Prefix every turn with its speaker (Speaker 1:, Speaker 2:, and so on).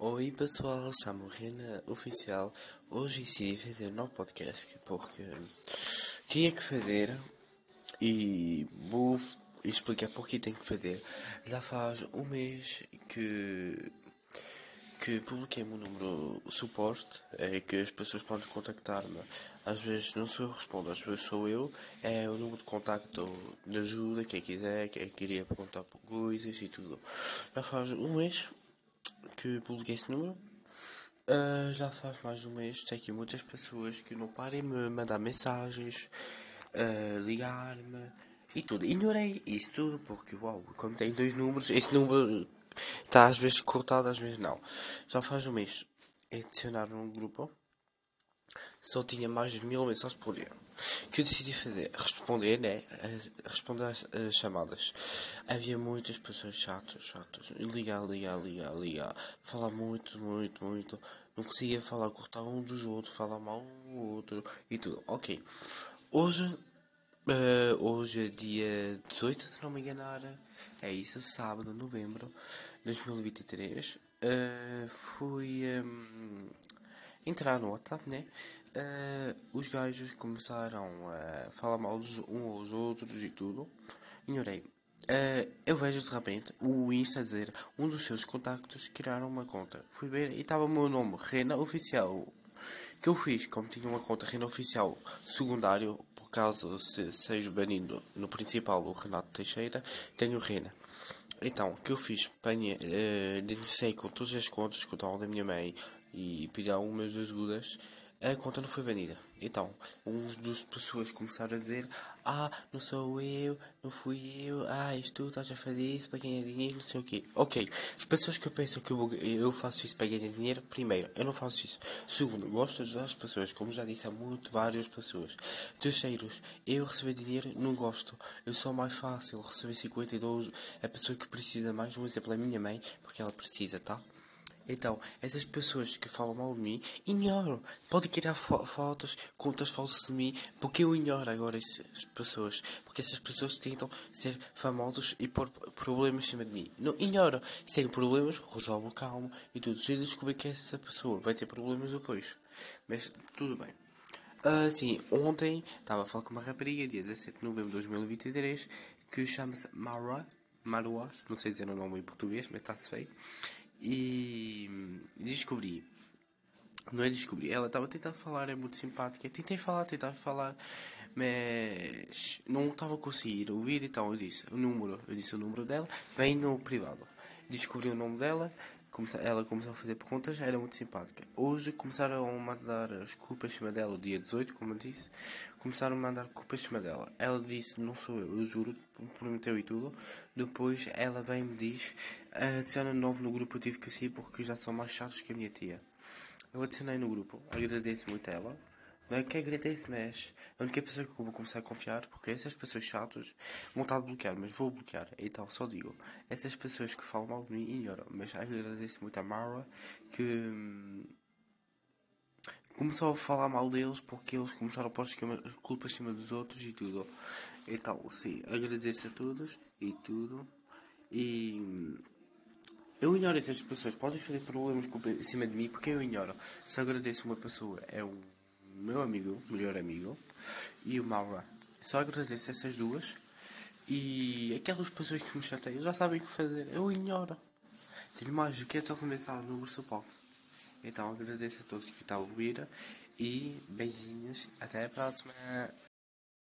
Speaker 1: Oi pessoal, chamo Rena Oficial. Hoje decidi fazer um novo podcast porque tinha que fazer e vou explicar porque tenho que fazer. Já faz um mês que que publiquei meu número suporte, é que as pessoas podem contactar-me. Às vezes não sou eu respondo, às vezes sou eu. É o número de contacto de ajuda, quem quiser, quem queria perguntar por coisas e tudo. Já faz um mês que publiquei esse número. Uh, já faz mais de um mês, tem aqui muitas pessoas que não parem me mandar mensagens, uh, ligar-me e tudo. Ignorei isso tudo porque, uau, como tem dois números, esse número está às vezes cortado, às vezes não. Já faz um mês adicionaram um grupo, só tinha mais de mil mensagens por dia que eu decidi fazer? Responder, né? Responder às, chamadas. Havia muitas pessoas chatas, chatas. Ligar, ligar, ligar, ligar. Falar muito, muito, muito. Não conseguia falar, cortar um dos outros, falar mal um outro e tudo. Ok. Hoje, uh, hoje é dia 18, se não me enganar. É isso, sábado, novembro de 2023. Uh, fui. Um, entrar no WhatsApp, né? Uh, os gajos começaram a falar mal uns aos outros e tudo. Ignorei. Uh, eu vejo de repente o Insta dizer um dos seus contactos criaram uma conta. Fui ver e estava o meu nome, Rena Oficial. Que eu fiz, como tinha uma conta Rena Oficial secundário, por causa se seja banido no principal o Renato Teixeira, tenho Rena. Então, o que eu fiz? Uh, denunciei com todas as contas que eu da minha mãe, e pedi algumas ajudas, a conta não foi vendida. Então, uns das pessoas começaram a dizer: Ah, não sou eu, não fui eu, ah, isto tu estás a fazer isso para ganhar dinheiro, não sei o quê. Ok, as pessoas que pensam que eu, eu faço isso para ganhar dinheiro, primeiro, eu não faço isso. Segundo, gosto de ajudar as pessoas, como já disse há muito, várias pessoas. Terceiros, eu receber dinheiro não gosto. Eu sou mais fácil receber 52 a pessoa que precisa mais. Um exemplo é a minha mãe, porque ela precisa, tá? Então, essas pessoas que falam mal de mim, ignoro. Pode criar fo fotos, contas falsas de mim, porque eu ignoro agora essas pessoas. Porque essas pessoas tentam ser famosos e pôr problemas em cima de mim. Não, ignoro. Se tem problemas, resolvo calmo e tudo. Se eu descobrir que essa pessoa vai ter problemas depois. Mas tudo bem. Assim, ontem estava a falar com uma rapariga, dia 17 de novembro de 2023, que chama-se Marwa. Marwa, não sei dizer o nome em português, mas está-se feio. E descobri. Não é descobri. Ela estava a tentar falar, é muito simpática. Tentei falar, tentar falar, mas não estava a conseguir ouvir. Então eu disse o número. Eu disse o número dela. Vem no privado. Descobri o nome dela ela começou a fazer perguntas, era muito simpática. Hoje começaram a mandar as culpas em cima dela, o dia 18, como eu disse. Começaram a mandar culpas em cima dela. Ela disse: Não sou eu, eu juro, prometeu e tudo. Depois ela vem e me diz: Adiciona novo no grupo, eu tive que sair porque já são mais chatos que a minha tia. Eu adicionei no grupo, agradeço muito a ela. Não é que agradeço, mas a única pessoa que eu vou começar a confiar, porque essas pessoas chatas vão estar a bloquear, mas vou bloquear. Então, só digo, essas pessoas que falam mal de mim, ignoram. Mas agradeço muito a Mara que hum, começou a falar mal deles porque eles começaram a pôr culpa acima dos outros e tudo. Então, sim, agradeço a todos e tudo. E hum, eu ignoro essas pessoas, podem fazer problemas em cima de mim porque eu ignoro. Se agradeço uma pessoa, é um meu amigo, melhor amigo, e o Maura. Só agradeço essas duas. E aquelas pessoas que me chateiam já sabem o que fazer. Eu ignoro. Tenho mais do que aquelas mensagens no suporte. Então agradeço a todos que estão a ouvir. E beijinhos. Até a próxima.